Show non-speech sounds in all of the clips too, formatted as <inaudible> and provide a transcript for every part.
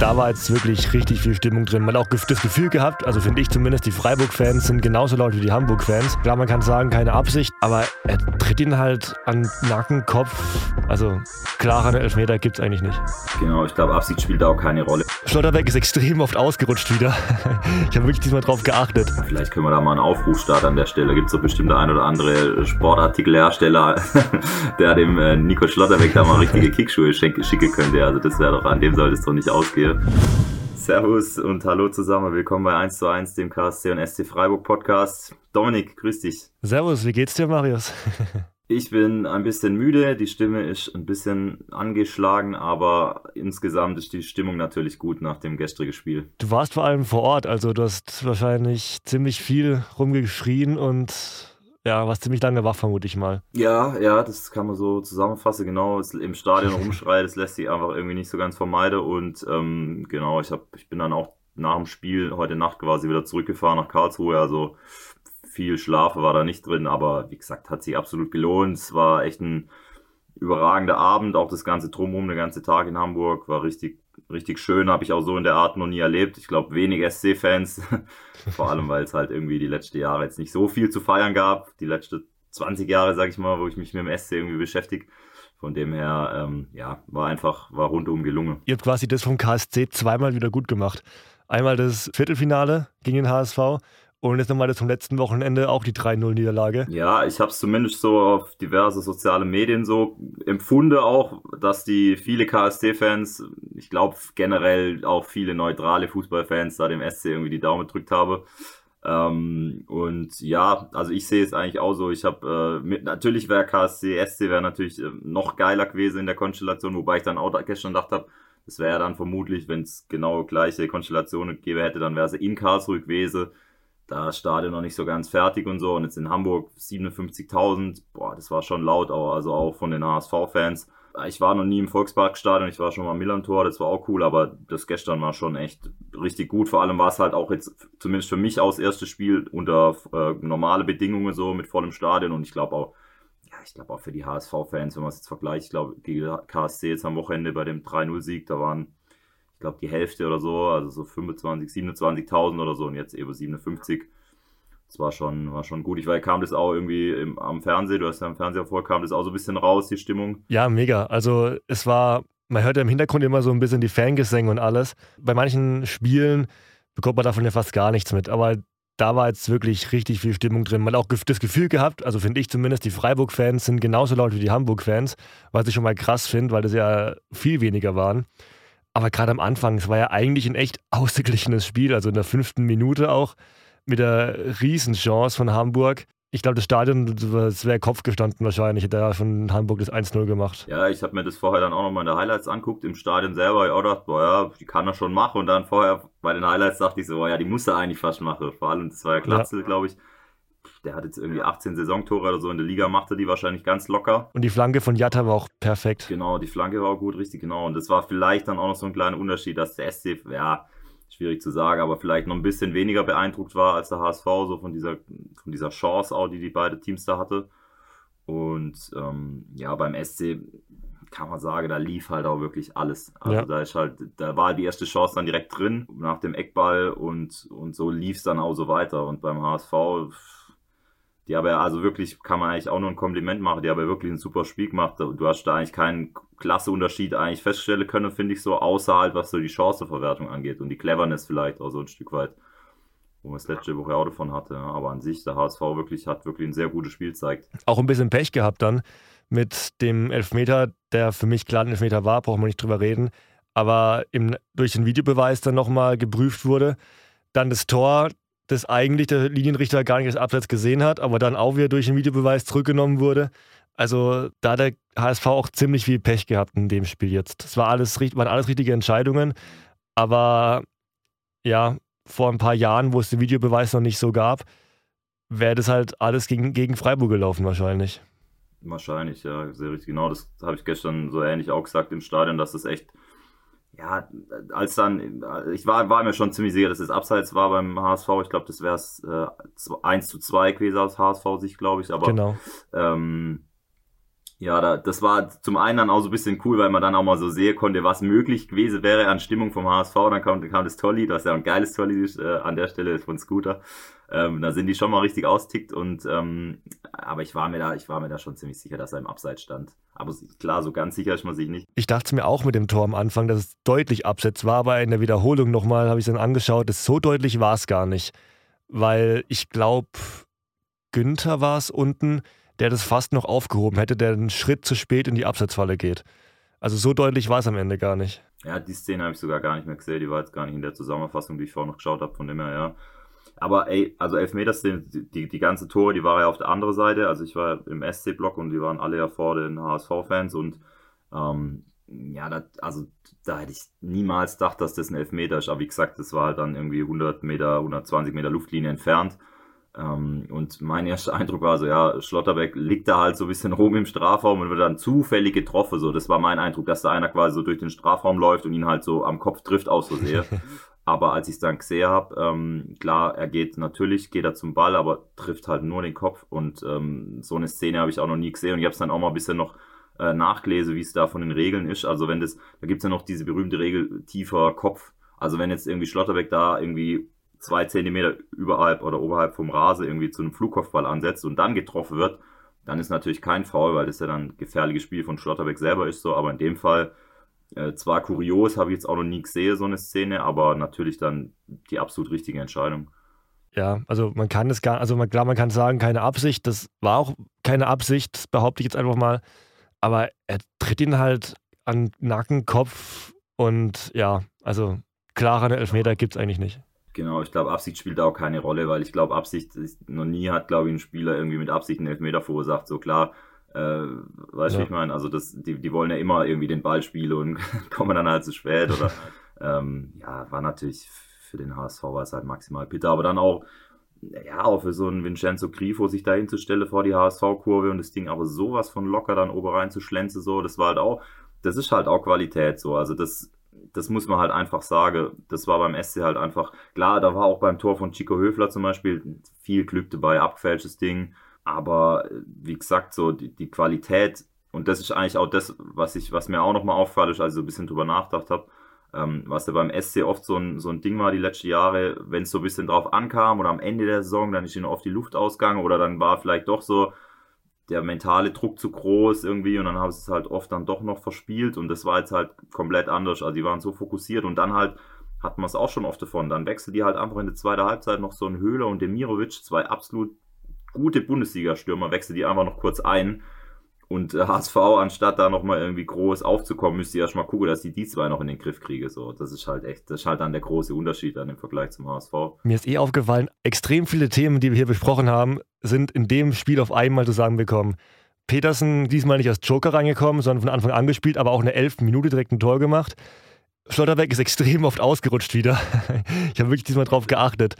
da war jetzt wirklich richtig viel Stimmung drin. Man hat auch das Gefühl gehabt, also finde ich zumindest, die Freiburg-Fans sind genauso laut wie die Hamburg-Fans. Klar, man kann sagen, keine Absicht, aber er tritt ihn halt an Nacken, Kopf. Also klarer Elfmeter gibt es eigentlich nicht. Genau, ich glaube, Absicht spielt da auch keine Rolle. Schlotterbeck ist extrem oft ausgerutscht wieder. <laughs> ich habe wirklich diesmal drauf geachtet. Vielleicht können wir da mal einen Aufruf starten an der Stelle. Gibt es so bestimmt der ein oder andere Sportartikelhersteller, <laughs> der dem äh, Nico Schlotterbeck da mal richtige Kickschuhe schicken könnte. Also das wäre doch, an dem sollte es doch nicht ausgehen. Servus und hallo zusammen. Willkommen bei 1 zu 1, dem KSC und SC Freiburg Podcast. Dominik, grüß dich. Servus, wie geht's dir, Marius? <laughs> Ich bin ein bisschen müde, die Stimme ist ein bisschen angeschlagen, aber insgesamt ist die Stimmung natürlich gut nach dem gestrigen Spiel. Du warst vor allem vor Ort, also du hast wahrscheinlich ziemlich viel rumgeschrien und ja, warst ziemlich lange wach, vermute ich mal. Ja, ja, das kann man so zusammenfassen. Genau, im Stadion <laughs> rumschreien, das lässt sich einfach irgendwie nicht so ganz vermeiden. Und ähm, genau, ich, hab, ich bin dann auch nach dem Spiel heute Nacht quasi wieder zurückgefahren nach Karlsruhe. Also viel Schlafe war da nicht drin, aber wie gesagt, hat sich absolut gelohnt. Es war echt ein überragender Abend, auch das ganze Drumherum, der ganze Tag in Hamburg war richtig, richtig schön, habe ich auch so in der Art noch nie erlebt. Ich glaube, wenig SC-Fans, <laughs> vor allem, weil es halt irgendwie die letzten Jahre jetzt nicht so viel zu feiern gab. Die letzten 20 Jahre, sage ich mal, wo ich mich mit dem SC irgendwie beschäftige. Von dem her, ähm, ja, war einfach, war rundum gelungen. Ihr habt quasi das vom KSC zweimal wieder gut gemacht. Einmal das Viertelfinale gegen den HSV und jetzt nochmal das vom letzten Wochenende auch die 3-0-Niederlage. Ja, ich habe es zumindest so auf diverse soziale Medien so empfunden auch, dass die viele KST-Fans, ich glaube generell auch viele neutrale Fußballfans da dem SC irgendwie die Daumen gedrückt habe. Ähm, und ja, also ich sehe es eigentlich auch so. Ich habe äh, natürlich wäre KSC, SC wäre natürlich äh, noch geiler gewesen in der Konstellation, wobei ich dann auch gestern gedacht habe, das wäre ja dann vermutlich, wenn es genau gleiche Konstellationen gegeben hätte, dann wäre es in Karlsruhe gewesen da das Stadion noch nicht so ganz fertig und so. Und jetzt in Hamburg 57.000, boah, das war schon laut, auch, also auch von den HSV-Fans. Ich war noch nie im Volksparkstadion, ich war schon mal am Millantor, das war auch cool, aber das gestern war schon echt richtig gut. Vor allem war es halt auch jetzt, zumindest für mich aus erstes Spiel unter äh, normale Bedingungen so mit vollem Stadion und ich glaube auch, ja, ich glaube auch für die HSV-Fans, wenn man es jetzt vergleicht, ich glaube, die KSC jetzt am Wochenende bei dem 3-0-Sieg, da waren ich glaube, die Hälfte oder so, also so 25, 27.000 oder so und jetzt eben 57. Das war schon, war schon gut. Ich weil kam das auch irgendwie im, am Fernsehen, du hast ja am Fernseher vor, kam das auch so ein bisschen raus, die Stimmung. Ja, mega. Also es war, man hört ja im Hintergrund immer so ein bisschen die Fangesänge und alles. Bei manchen Spielen bekommt man davon ja fast gar nichts mit, aber da war jetzt wirklich richtig viel Stimmung drin. Man hat auch das Gefühl gehabt, also finde ich zumindest, die Freiburg-Fans sind genauso laut wie die Hamburg-Fans, was ich schon mal krass finde, weil das ja viel weniger waren. Aber gerade am Anfang, es war ja eigentlich ein echt ausgeglichenes Spiel, also in der fünften Minute auch mit der Riesenchance von Hamburg. Ich glaube, das Stadion, das wäre Kopf gestanden wahrscheinlich, hätte er von Hamburg das 1-0 gemacht. Ja, ich habe mir das vorher dann auch nochmal in der Highlights anguckt, im Stadion selber. Ich auch dachte, boah, ja, die kann er schon machen. Und dann vorher bei den Highlights dachte ich so, boah, ja, die muss er eigentlich fast machen. Vor allem, das war ja Glatzel, ja. glaube ich der hat jetzt irgendwie 18 Saisontore oder so in der Liga, machte die wahrscheinlich ganz locker. Und die Flanke von Jatta war auch perfekt. Genau, die Flanke war auch gut, richtig genau. Und das war vielleicht dann auch noch so ein kleiner Unterschied, dass der SC, ja, schwierig zu sagen, aber vielleicht noch ein bisschen weniger beeindruckt war als der HSV, so von dieser, von dieser Chance auch, die die beiden Teams da hatte. Und ähm, ja, beim SC kann man sagen, da lief halt auch wirklich alles. Also ja. da ist halt, da war die erste Chance dann direkt drin nach dem Eckball und, und so lief es dann auch so weiter. Und beim HSV die aber also wirklich, kann man eigentlich auch nur ein Kompliment machen, die aber wirklich ein super Spiel gemacht. Du hast da eigentlich keinen klasse Unterschied eigentlich feststellen können, finde ich so, außer halt, was so die Chanceverwertung angeht und die Cleverness vielleicht auch so ein Stück weit, wo man es letzte Woche auch davon hatte. Aber an sich, der HSV wirklich hat wirklich ein sehr gutes Spiel gezeigt. Auch ein bisschen Pech gehabt dann mit dem Elfmeter, der für mich klar ein Elfmeter war, brauchen wir nicht drüber reden, aber im, durch den Videobeweis dann nochmal geprüft wurde. Dann das Tor, das eigentlich der Linienrichter gar nicht als Abseits gesehen hat, aber dann auch wieder durch den Videobeweis zurückgenommen wurde. Also da hat der HSV auch ziemlich viel Pech gehabt in dem Spiel jetzt. Das war alles, waren alles richtige Entscheidungen, aber ja, vor ein paar Jahren, wo es den Videobeweis noch nicht so gab, wäre das halt alles gegen, gegen Freiburg gelaufen wahrscheinlich. Wahrscheinlich, ja, sehr richtig. Genau, das habe ich gestern so ähnlich auch gesagt im Stadion, dass das echt ja, als dann, ich war, war mir schon ziemlich sicher, dass es abseits war beim HSV. Ich glaube, das wäre es äh, 1 zu 2 gewesen aus HSV-Sicht, glaube ich. Aber genau. ähm, Ja, da, das war zum einen dann auch so ein bisschen cool, weil man dann auch mal so sehen konnte, was möglich gewesen wäre an Stimmung vom HSV. Dann kam, kam das Tolli, das ja ein geiles Tolli äh, an der Stelle von Scooter. Ähm, da sind die schon mal richtig austickt und ähm, aber ich war mir da, ich war mir da schon ziemlich sicher, dass er im Abseits stand. Aber klar, so ganz sicher ist man sich nicht. Ich dachte mir auch mit dem Tor am Anfang, dass es deutlich abseits war, aber in der Wiederholung nochmal habe ich es dann angeschaut, das so deutlich war es gar nicht. Weil ich glaube, Günther war es unten, der das fast noch aufgehoben hätte, der einen Schritt zu spät in die Abseitsfalle geht. Also so deutlich war es am Ende gar nicht. Ja, die Szene habe ich sogar gar nicht mehr gesehen. Die war jetzt gar nicht in der Zusammenfassung, die ich vorher noch geschaut habe, von dem her, ja. Aber ey, also Elfmeter-Szene, die, die ganze Tore, die war ja auf der anderen Seite. Also ich war im SC-Block und die waren alle ja vor den HSV-Fans und ähm, ja, das, also da hätte ich niemals gedacht, dass das ein Elfmeter ist. Aber wie gesagt, das war halt dann irgendwie 100 Meter, 120 Meter Luftlinie entfernt. Ähm, und mein erster Eindruck war so, ja, Schlotterbeck liegt da halt so ein bisschen rum im Strafraum und wird dann zufällig getroffen. So, das war mein Eindruck, dass da einer quasi so durch den Strafraum läuft und ihn halt so am Kopf trifft aus Versehen. <laughs> aber als ich es dann gesehen habe, ähm, klar, er geht natürlich, geht er zum Ball, aber trifft halt nur den Kopf. Und ähm, so eine Szene habe ich auch noch nie gesehen. Und ich habe es dann auch mal ein bisschen noch äh, nachgelesen, wie es da von den Regeln ist. Also wenn das, da gibt es ja noch diese berühmte Regel tiefer Kopf. Also wenn jetzt irgendwie Schlotterbeck da irgendwie zwei Zentimeter überhalb oder oberhalb vom Rasen irgendwie zu einem Flugkopfball ansetzt und dann getroffen wird, dann ist natürlich kein Foul, weil das ja dann ein gefährliches Spiel von Schlotterbeck selber ist so, aber in dem Fall äh, zwar kurios, habe ich jetzt auch noch nie gesehen, so eine Szene, aber natürlich dann die absolut richtige Entscheidung. Ja, also man kann es gar, also man, klar, man kann sagen, keine Absicht, das war auch keine Absicht, behaupte ich jetzt einfach mal, aber er tritt ihn halt an Nacken, Kopf und ja, also klarer Elfmeter gibt es eigentlich nicht. Genau, ich glaube, Absicht spielt auch keine Rolle, weil ich glaube, Absicht ist, noch nie hat, glaube ich, ein Spieler irgendwie mit Absicht einen Elfmeter verursacht. So klar, äh, weißt du, ja. ich meine, also das, die, die wollen ja immer irgendwie den Ball spielen und <laughs> kommen dann halt zu spät oder <laughs> ähm, ja, war natürlich für den HSV war es halt maximal bitter, aber dann auch ja, auch für so einen Vincenzo Grifo sich da hinzustellen vor die HSV-Kurve und das Ding aber sowas von locker dann oben rein zu schlänzen, so, das war halt auch, das ist halt auch Qualität, so, also das, das muss man halt einfach sagen. Das war beim SC halt einfach, klar, da war auch beim Tor von Chico Höfler zum Beispiel viel Glück dabei, abgefälschtes Ding. Aber wie gesagt, so die, die Qualität, und das ist eigentlich auch das, was ich, was mir auch nochmal auffällt, ist, so ein bisschen drüber nachgedacht habe, ähm, was ja beim SC oft so ein, so ein Ding war die letzten Jahre, wenn es so ein bisschen drauf ankam oder am Ende der Saison, dann ist ihnen oft die Luft ausgegangen oder dann war vielleicht doch so, der mentale Druck zu groß irgendwie und dann haben sie es halt oft dann doch noch verspielt und das war jetzt halt komplett anders. Also die waren so fokussiert und dann halt hat man es auch schon oft davon. Dann wechselt die halt einfach in der zweiten Halbzeit noch so ein Höhler und Demirovic, zwei absolut gute Bundesliga-Stürmer, wechselt die einfach noch kurz ein und HSV, äh, anstatt da nochmal irgendwie groß aufzukommen, müsste ich erstmal gucken, dass die die zwei noch in den Griff kriege. So, das ist halt echt, das ist halt dann der große Unterschied dann im Vergleich zum HSV. Mir ist eh aufgefallen, extrem viele Themen, die wir hier besprochen haben, sind in dem Spiel auf einmal zusammengekommen. Petersen diesmal nicht als Joker reingekommen, sondern von Anfang an gespielt, aber auch eine elf Minute direkt ein Tor gemacht. Schlotterbeck ist extrem oft ausgerutscht wieder. <laughs> ich habe wirklich diesmal drauf geachtet.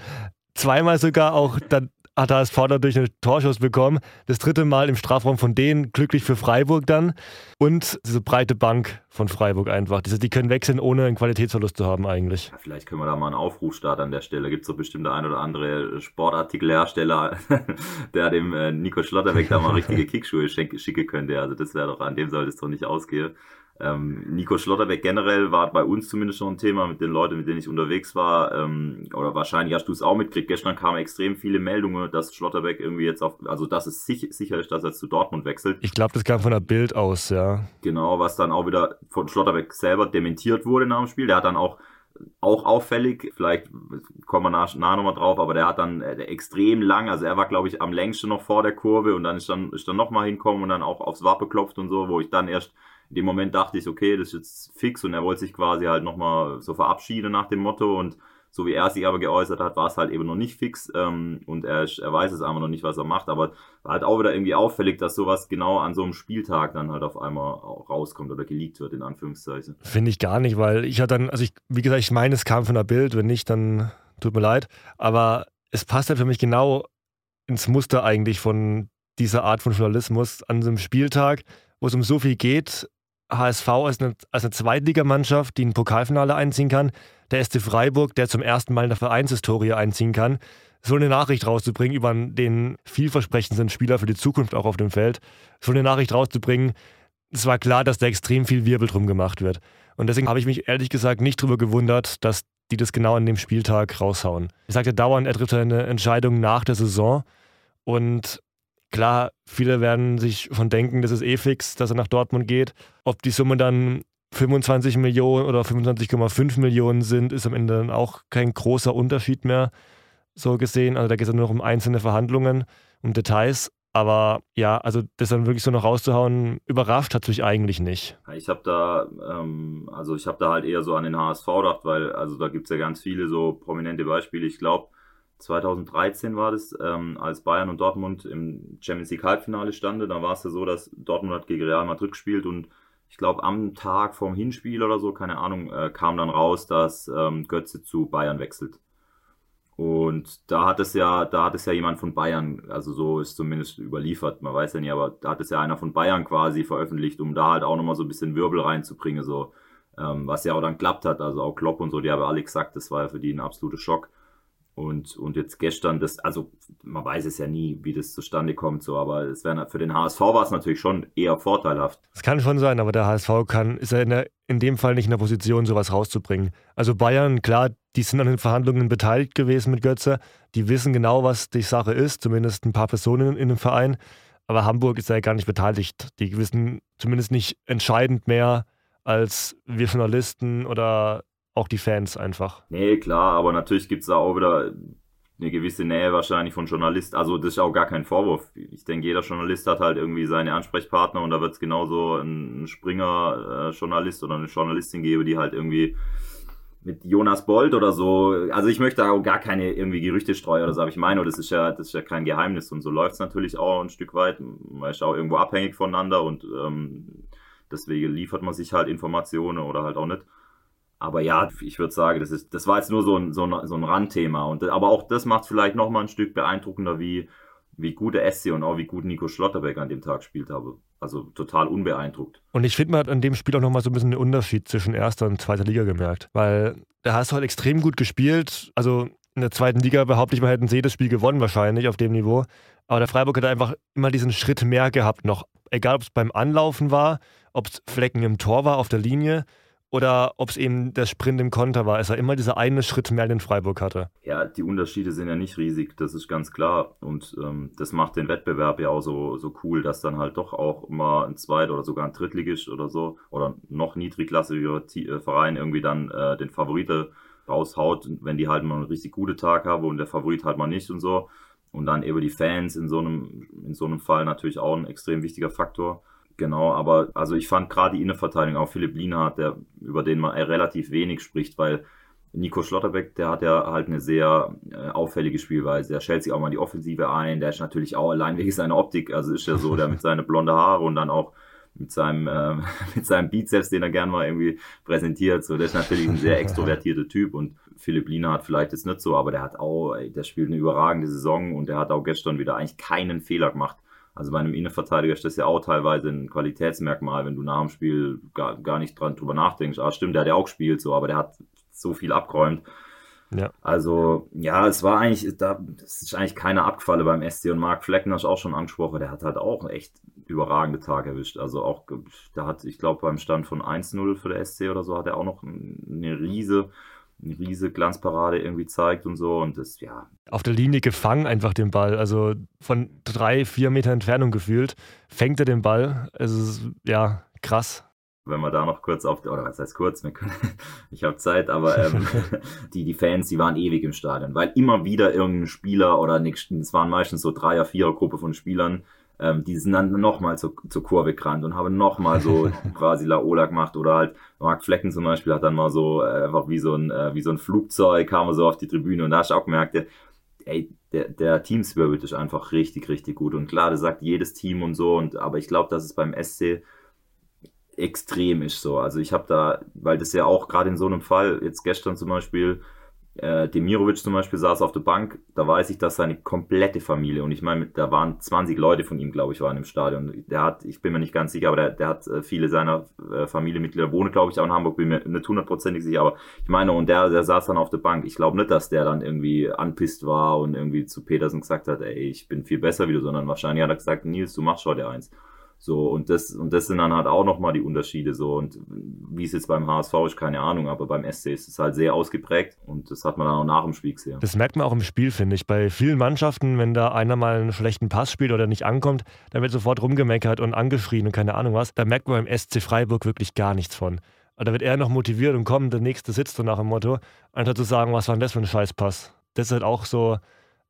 Zweimal sogar auch dann hat HSV dadurch einen Torschuss bekommen. Das dritte Mal im Strafraum von denen, glücklich für Freiburg dann. Und diese breite Bank von Freiburg einfach. Die, die können wechseln, ohne einen Qualitätsverlust zu haben eigentlich. Ja, vielleicht können wir da mal einen Aufruf starten an der Stelle. Gibt es doch bestimmt der ein oder andere Sportartikelhersteller, <laughs> der dem äh, Nico Schlotterbeck da mal <laughs> richtige Kickschuhe schicken könnte. Also das wäre doch, an dem sollte es doch nicht ausgehen. Ähm, Nico Schlotterbeck generell war bei uns zumindest schon ein Thema mit den Leuten, mit denen ich unterwegs war. Ähm, oder wahrscheinlich hast du es auch mitgekriegt. Gestern kamen extrem viele Meldungen, dass Schlotterbeck irgendwie jetzt auf, also dass es sich, sicher ist, dass er zu Dortmund wechselt. Ich glaube, das kam von der Bild aus, ja. Genau, was dann auch wieder von Schlotterbeck selber dementiert wurde nach dem Spiel. Der hat dann auch auch auffällig, vielleicht kommen wir nach nochmal drauf, aber der hat dann äh, extrem lang, also er war glaube ich am längsten noch vor der Kurve und dann ist dann, ist dann nochmal hinkommen und dann auch aufs Wappe klopft und so, wo ich dann erst in dem Moment dachte ich, okay, das ist jetzt fix und er wollte sich quasi halt nochmal so verabschieden nach dem Motto und so wie er sich aber geäußert hat, war es halt eben noch nicht fix ähm, und er, er weiß es einfach noch nicht, was er macht, aber war halt auch wieder irgendwie auffällig, dass sowas genau an so einem Spieltag dann halt auf einmal rauskommt oder geleakt wird, in Anführungszeichen. Finde ich gar nicht, weil ich hatte dann, also ich, wie gesagt, ich meine, es kam von der Bild, wenn nicht, dann tut mir leid, aber es passt halt für mich genau ins Muster eigentlich von dieser Art von Journalismus an so einem Spieltag, wo es um so viel geht, HSV als eine, als eine Zweitligamannschaft, die ein Pokalfinale einziehen kann. Der SC Freiburg, der zum ersten Mal in der Vereinshistorie einziehen kann. so eine Nachricht rauszubringen über den vielversprechendsten Spieler für die Zukunft auch auf dem Feld, so eine Nachricht rauszubringen, es war klar, dass da extrem viel Wirbel drum gemacht wird. Und deswegen habe ich mich ehrlich gesagt nicht darüber gewundert, dass die das genau an dem Spieltag raushauen. Ich sagte dauernd, er trifft eine Entscheidung nach der Saison. Und klar, viele werden sich schon denken, das ist eh fix, dass er nach Dortmund geht. Ob die Summe dann 25 Millionen oder 25,5 Millionen sind, ist am Ende dann auch kein großer Unterschied mehr, so gesehen. Also da geht es nur noch um einzelne Verhandlungen, um Details. Aber ja, also das dann wirklich so noch rauszuhauen, überrascht hat mich eigentlich nicht. Ich habe da, ähm, also ich habe da halt eher so an den HSV gedacht, weil also da gibt es ja ganz viele so prominente Beispiele. Ich glaube, 2013 war das, ähm, als Bayern und Dortmund im Champions League Halbfinale standen. Da war es ja so, dass Dortmund hat gegen Real Madrid gespielt und ich glaube am Tag vorm Hinspiel oder so, keine Ahnung, äh, kam dann raus, dass ähm, Götze zu Bayern wechselt. Und da hat es ja, da hat es ja jemand von Bayern, also so ist zumindest überliefert, man weiß ja nicht, aber da hat es ja einer von Bayern quasi veröffentlicht, um da halt auch nochmal so ein bisschen Wirbel reinzubringen, so, ähm, was ja auch dann klappt hat, also auch Klopp und so, die haben alle gesagt, das war ja für die ein absoluter Schock. Und, und jetzt gestern, das, also man weiß es ja nie, wie das zustande kommt, so, aber es wäre für den HSV war es natürlich schon eher vorteilhaft. Es kann schon sein, aber der HSV kann, ist ja in, der, in dem Fall nicht in der Position, sowas rauszubringen. Also Bayern, klar, die sind an den Verhandlungen beteiligt gewesen mit Götze, die wissen genau, was die Sache ist, zumindest ein paar Personen in dem Verein. Aber Hamburg ist ja gar nicht beteiligt. Die wissen zumindest nicht entscheidend mehr als wir Journalisten oder auch die Fans einfach. Nee, klar, aber natürlich gibt es da auch wieder eine gewisse Nähe wahrscheinlich von Journalisten. Also das ist auch gar kein Vorwurf. Ich denke, jeder Journalist hat halt irgendwie seine Ansprechpartner und da wird es genauso einen Springer-Journalist oder eine Journalistin geben, die halt irgendwie mit Jonas Bold oder so. Also ich möchte auch gar keine irgendwie Gerüchte streuen oder so, aber ich meine, das ist ja, das ist ja kein Geheimnis und so läuft es natürlich auch ein Stück weit. Man ist auch irgendwo abhängig voneinander und ähm, deswegen liefert man sich halt Informationen oder halt auch nicht. Aber ja, ich würde sagen, das, ist, das war jetzt nur so ein, so ein, so ein Randthema. Und, aber auch das macht vielleicht nochmal ein Stück beeindruckender, wie, wie gut der SC und auch wie gut Nico Schlotterbeck an dem Tag gespielt habe. Also total unbeeindruckt. Und ich finde, man hat an dem Spiel auch nochmal so ein bisschen den Unterschied zwischen erster und zweiter Liga gemerkt. Weil da hast du halt extrem gut gespielt. Also in der zweiten Liga behaupte ich mal, hätten sie das Spiel gewonnen wahrscheinlich auf dem Niveau. Aber der Freiburg hat einfach immer diesen Schritt mehr gehabt noch. Egal, ob es beim Anlaufen war, ob es Flecken im Tor war auf der Linie oder ob es eben der Sprint im Konter war, es war immer dieser eine Schritt mehr, den Freiburg hatte. Ja, die Unterschiede sind ja nicht riesig, das ist ganz klar. Und ähm, das macht den Wettbewerb ja auch so, so cool, dass dann halt doch auch immer ein Zweit- oder sogar ein Drittligist oder so oder noch niedrigklassiger äh, Verein irgendwie dann äh, den Favorite raushaut, wenn die halt mal einen richtig guten Tag haben und der Favorit halt mal nicht und so. Und dann eben die Fans in so einem, in so einem Fall natürlich auch ein extrem wichtiger Faktor. Genau, aber also ich fand gerade die Innenverteidigung, auch Philipp Lienhardt, der, über den man relativ wenig spricht, weil Nico Schlotterbeck, der hat ja halt eine sehr äh, auffällige Spielweise. Der stellt sich auch mal die Offensive ein, der ist natürlich auch allein wegen seiner Optik, also ist ja so, der mit <laughs> seinen blonden Haare und dann auch mit seinem, äh, <laughs> mit seinem Bizeps, den er gern mal irgendwie präsentiert. So, der ist natürlich ein sehr extrovertierter Typ und Philipp Lienhardt vielleicht jetzt nicht so, aber der hat auch, der spielt eine überragende Saison und der hat auch gestern wieder eigentlich keinen Fehler gemacht. Also bei einem Innenverteidiger ist das ja auch teilweise ein Qualitätsmerkmal, wenn du nach dem Spiel gar, gar nicht dran drüber nachdenkst. Ah, stimmt, der hat ja auch gespielt, so, aber der hat so viel abgeräumt. Ja. Also, ja, es war eigentlich, da, das ist eigentlich keine Abgefalle beim SC und Marc Flecken hast du auch schon angesprochen, der hat halt auch echt überragende Tag erwischt. Also auch, da hat, ich glaube, beim Stand von 1-0 für der SC oder so hat er auch noch eine riese eine riese Glanzparade irgendwie zeigt und so. Und das, ja. Auf der Linie gefangen einfach den Ball. Also von drei, vier Meter Entfernung gefühlt, fängt er den Ball. Es ist ja krass. Wenn wir da noch kurz auf, oder was heißt kurz, können, <laughs> ich habe Zeit, aber ähm, <laughs> die, die Fans, die waren ewig im Stadion, weil immer wieder irgendein Spieler oder es waren meistens so Dreier-, Vierer-Gruppe von Spielern, ähm, die sind dann nochmal zur, zur Kurve gerannt und haben nochmal so <laughs> quasi Laola gemacht oder halt Mark Flecken zum Beispiel hat dann mal so äh, einfach wie so ein, äh, wie so ein Flugzeug kam er so auf die Tribüne und da hast du auch gemerkt, der, ey, der, der Team Spirit ist einfach richtig, richtig gut und klar, das sagt jedes Team und so und aber ich glaube, dass es beim SC extrem ist so. Also ich habe da, weil das ja auch gerade in so einem Fall, jetzt gestern zum Beispiel, äh, Demirovic zum Beispiel saß auf der Bank, da weiß ich, dass seine komplette Familie, und ich meine, da waren 20 Leute von ihm, glaube ich, waren im Stadion. Der hat, ich bin mir nicht ganz sicher, aber der, der hat äh, viele seiner äh, Familienmitglieder wohnen, glaube ich, auch in Hamburg, bin mir nicht hundertprozentig sicher, aber ich meine, und der, der saß dann auf der Bank. Ich glaube nicht, dass der dann irgendwie anpisst war und irgendwie zu Petersen gesagt hat, ey, ich bin viel besser wie du, sondern wahrscheinlich hat er gesagt, Nils, du machst heute eins. So, und das, und das sind dann halt auch nochmal die Unterschiede. So, und wie es jetzt beim HSV ist, keine Ahnung, aber beim SC ist es halt sehr ausgeprägt und das hat man dann auch nach dem Spiel gesehen. Das merkt man auch im Spiel, finde ich. Bei vielen Mannschaften, wenn da einer mal einen schlechten Pass spielt oder nicht ankommt, dann wird sofort rumgemeckert und angeschrien und keine Ahnung was. Da merkt man beim SC Freiburg wirklich gar nichts von. Da wird er noch motiviert und kommt, der nächste sitzt so nach dem Motto, anstatt zu sagen, was war denn das für ein Scheißpass. Das ist halt auch so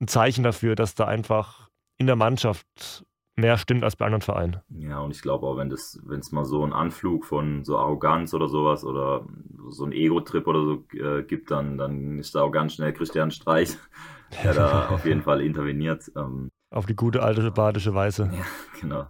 ein Zeichen dafür, dass da einfach in der Mannschaft mehr stimmt als bei anderen Vereinen. Ja, und ich glaube auch, wenn das, wenn es mal so einen Anflug von so Arroganz oder sowas oder so ein Ego-Trip oder so äh, gibt, dann, dann ist da auch ganz schnell Christian Streich, <laughs> der da auf jeden Fall interveniert. Ähm, auf die gute alte badische Weise. Ja, genau.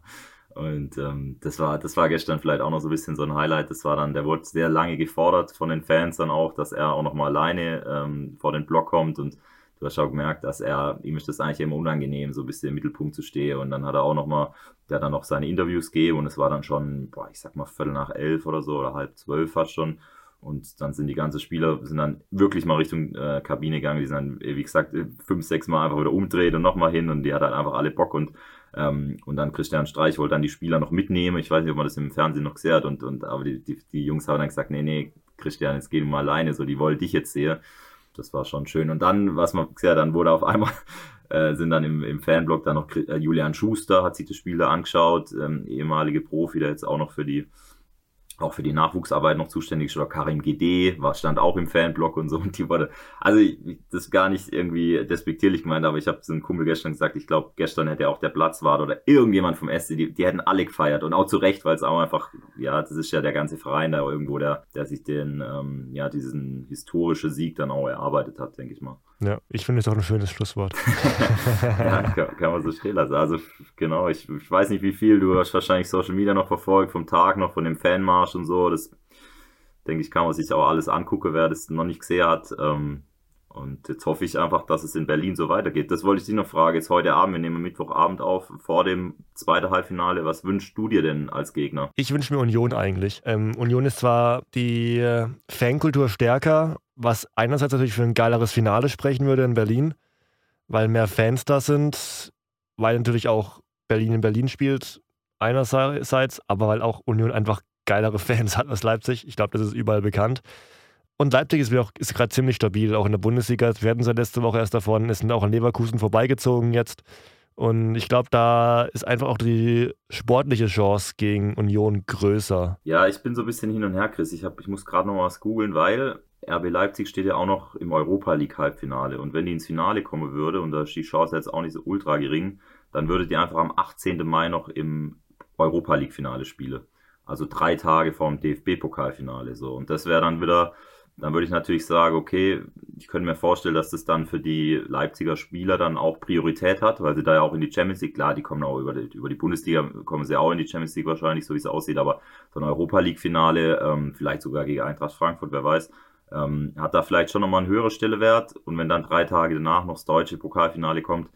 Und ähm, das war, das war gestern vielleicht auch noch so ein bisschen so ein Highlight. Das war dann, der wurde sehr lange gefordert von den Fans dann auch, dass er auch nochmal alleine ähm, vor den Block kommt und du hast auch gemerkt, dass er, ihm ist das eigentlich immer unangenehm, so ein bisschen im Mittelpunkt zu stehen. Und dann hat er auch nochmal, der hat dann noch seine Interviews gegeben und es war dann schon, boah, ich sag mal, Viertel nach elf oder so oder halb zwölf fast schon. Und dann sind die ganzen Spieler sind dann wirklich mal Richtung äh, Kabine gegangen. Die sind dann, wie gesagt, fünf, sechs Mal einfach wieder umdreht und nochmal hin und die hat halt einfach alle Bock und ähm, und dann Christian Streich wollte dann die Spieler noch mitnehmen. Ich weiß nicht, ob man das im Fernsehen noch gesehen hat. Und, und aber die, die, die Jungs haben dann gesagt, nee, nee, Christian, jetzt gehen wir mal alleine. So, die wollen dich jetzt sehen das war schon schön. Und dann, was man gesehen dann wurde auf einmal, <laughs> äh, sind dann im, im Fanblog dann noch äh, Julian Schuster, hat sich das Spiel da angeschaut, ähm, ehemalige Profi, der jetzt auch noch für die auch für die Nachwuchsarbeit noch zuständig oder Karim GD, war, stand auch im Fanblog und so, und die wurde, also ich, das gar nicht irgendwie despektierlich gemeint, aber ich habe zu einem Kumpel gestern gesagt, ich glaube, gestern hätte auch der Platzwart oder irgendjemand vom SC, die, die hätten alle gefeiert und auch zu Recht, weil es auch einfach, ja, das ist ja der ganze Verein da irgendwo, der, der sich den, ähm, ja, diesen historischen Sieg dann auch erarbeitet hat, denke ich mal. Ja, ich finde es auch ein schönes Schlusswort. <laughs> ja, kann, kann, man so stehen lassen. Also genau, ich, ich, weiß nicht, wie viel du hast wahrscheinlich Social Media noch verfolgt, vom Tag noch, von dem Fanmarsch und so. Das denke ich, kann man sich auch alles angucken, wer das noch nicht gesehen hat. Ähm, und jetzt hoffe ich einfach, dass es in Berlin so weitergeht. Das wollte ich dich noch fragen. Jetzt heute Abend, wir nehmen Mittwochabend auf, vor dem zweiten Halbfinale. Was wünschst du dir denn als Gegner? Ich wünsche mir Union eigentlich. Ähm, Union ist zwar die äh, Fankultur stärker, was einerseits natürlich für ein geileres Finale sprechen würde in Berlin, weil mehr Fans da sind, weil natürlich auch Berlin in Berlin spielt, einerseits, aber weil auch Union einfach geilere <laughs> Fans hat als Leipzig. Ich glaube, das ist überall bekannt. Und Leipzig ist, ist gerade ziemlich stabil, auch in der Bundesliga. Wir hatten seit letzte Woche erst davon, es sind auch an Leverkusen vorbeigezogen jetzt. Und ich glaube, da ist einfach auch die sportliche Chance gegen Union größer. Ja, ich bin so ein bisschen hin und her, Chris. Ich, hab, ich muss gerade noch was googeln, weil RB Leipzig steht ja auch noch im Europa League Halbfinale. Und wenn die ins Finale kommen würde, und da ist die Chance jetzt auch nicht so ultra gering, dann würde die einfach am 18. Mai noch im Europa League Finale spielen. Also drei Tage vor dem DFB-Pokalfinale. So. Und das wäre dann wieder dann würde ich natürlich sagen, okay, ich könnte mir vorstellen, dass das dann für die Leipziger Spieler dann auch Priorität hat, weil sie da ja auch in die Champions League, klar, die kommen auch über die, über die Bundesliga, kommen sie auch in die Champions League wahrscheinlich, so wie es aussieht, aber so ein Europa League-Finale, ähm, vielleicht sogar gegen Eintracht Frankfurt, wer weiß, ähm, hat da vielleicht schon nochmal einen höheren Stellewert und wenn dann drei Tage danach noch das deutsche Pokalfinale kommt,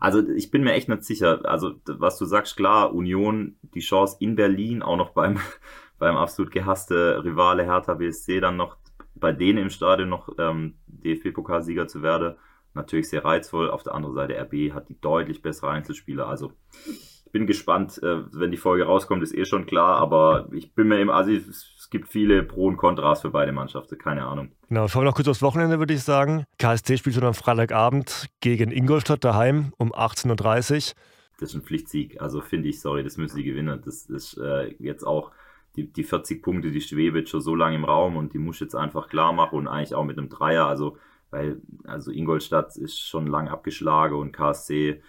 also ich bin mir echt nicht sicher. Also was du sagst, klar, Union, die Chance in Berlin, auch noch beim, <laughs> beim absolut gehasste Rivale Hertha BSC dann noch bei denen im Stadion noch ähm, DFB-Pokalsieger zu werden, natürlich sehr reizvoll. Auf der anderen Seite, RB hat die deutlich bessere Einzelspieler. Also ich bin gespannt, äh, wenn die Folge rauskommt, ist eh schon klar, aber ich bin mir eben, also es gibt viele Pro und Kontras für beide Mannschaften, keine Ahnung. Genau, schauen wir noch kurz aufs Wochenende, würde ich sagen. KSC spielt schon am Freitagabend gegen Ingolstadt daheim um 18.30 Uhr. Das ist ein Pflichtsieg, also finde ich, sorry, das müssen sie gewinnen. Das ist äh, jetzt auch die, die 40 Punkte, die schweben schon so lange im Raum und die muss jetzt einfach klar machen und eigentlich auch mit einem Dreier, also weil also Ingolstadt ist schon lang abgeschlagen und KSC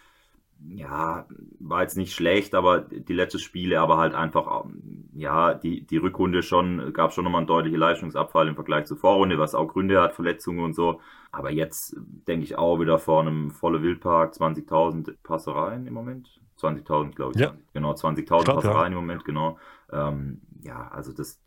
ja, war jetzt nicht schlecht, aber die letzten Spiele, aber halt einfach, ja, die, die Rückrunde schon, gab schon nochmal einen deutlichen Leistungsabfall im Vergleich zur Vorrunde, was auch Gründe hat, Verletzungen und so. Aber jetzt denke ich auch wieder vor einem vollen Wildpark, 20.000 Passereien im Moment. 20.000, glaube ich. Ja. Genau, 20.000 Passereien ja. im Moment, genau. Ähm, ja, also das,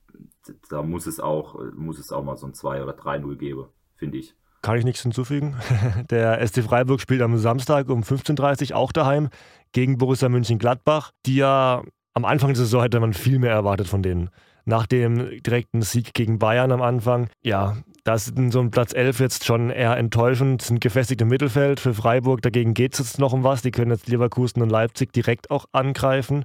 da muss es auch, muss es auch mal so ein 2 oder 3-0 geben, finde ich. Kann ich nichts hinzufügen. <laughs> Der SC Freiburg spielt am Samstag um 15.30 Uhr auch daheim gegen Borussia München-Gladbach, die ja am Anfang der Saison hätte man viel mehr erwartet von denen. Nach dem direkten Sieg gegen Bayern am Anfang, ja, das ist so ein Platz 11 jetzt schon eher enttäuschend, sind gefestigt im Mittelfeld. Für Freiburg dagegen geht es jetzt noch um was. Die können jetzt Leverkusen und Leipzig direkt auch angreifen.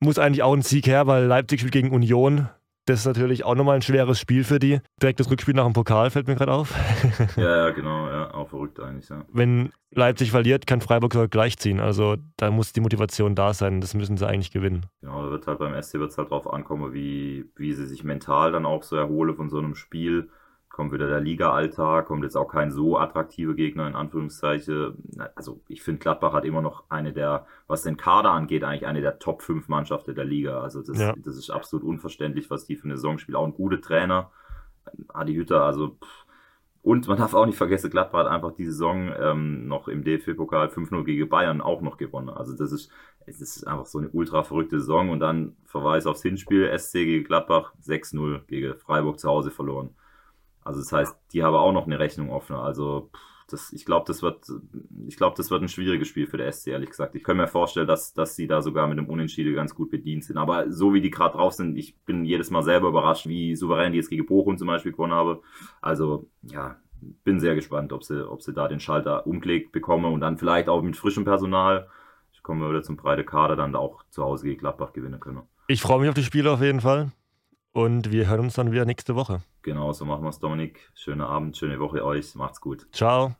Muss eigentlich auch ein Sieg her, weil Leipzig spielt gegen Union. Das ist natürlich auch nochmal ein schweres Spiel für die. Direkt das Rückspiel nach dem Pokal fällt mir gerade auf. <laughs> ja, ja, genau, ja, auch verrückt eigentlich, ja. Wenn Leipzig verliert, kann Freiburg sogar gleichziehen. Also da muss die Motivation da sein. Das müssen sie eigentlich gewinnen. Genau, da wird halt beim SC wird halt drauf ankommen, wie, wie sie sich mental dann auch so erholen von so einem Spiel kommt wieder der Liga-Alltag, kommt jetzt auch kein so attraktiver Gegner in Anführungszeichen. Also ich finde, Gladbach hat immer noch eine der, was den Kader angeht, eigentlich eine der Top 5 Mannschaften der Liga. Also das, ja. das ist absolut unverständlich, was die für eine Saison spielen. Auch ein guter Trainer, Adi Hütter, also und man darf auch nicht vergessen, Gladbach hat einfach die Saison ähm, noch im DFB-Pokal 5-0 gegen Bayern auch noch gewonnen. Also das ist, es ist einfach so eine ultra verrückte Saison und dann Verweis aufs Hinspiel, SC gegen Gladbach 6-0 gegen Freiburg zu Hause verloren. Also das heißt, die haben auch noch eine Rechnung offen. Also das, ich glaube, das wird, ich glaube, das wird ein schwieriges Spiel für der SC, ehrlich gesagt. Ich kann mir vorstellen, dass, dass sie da sogar mit dem Unentschieden ganz gut bedient sind. Aber so wie die gerade drauf sind, ich bin jedes Mal selber überrascht, wie souverän die jetzt gegen Bochum zum Beispiel gewonnen habe. Also, ja, bin sehr gespannt, ob sie, ob sie da den Schalter umgelegt bekommen und dann vielleicht auch mit frischem Personal, ich komme wieder zum breiten Kader, dann auch zu Hause gegen Gladbach gewinnen können. Ich freue mich auf die Spiele auf jeden Fall. Und wir hören uns dann wieder nächste Woche. Genau, so machen wir es, Dominik. Schönen Abend, schöne Woche euch. Macht's gut. Ciao.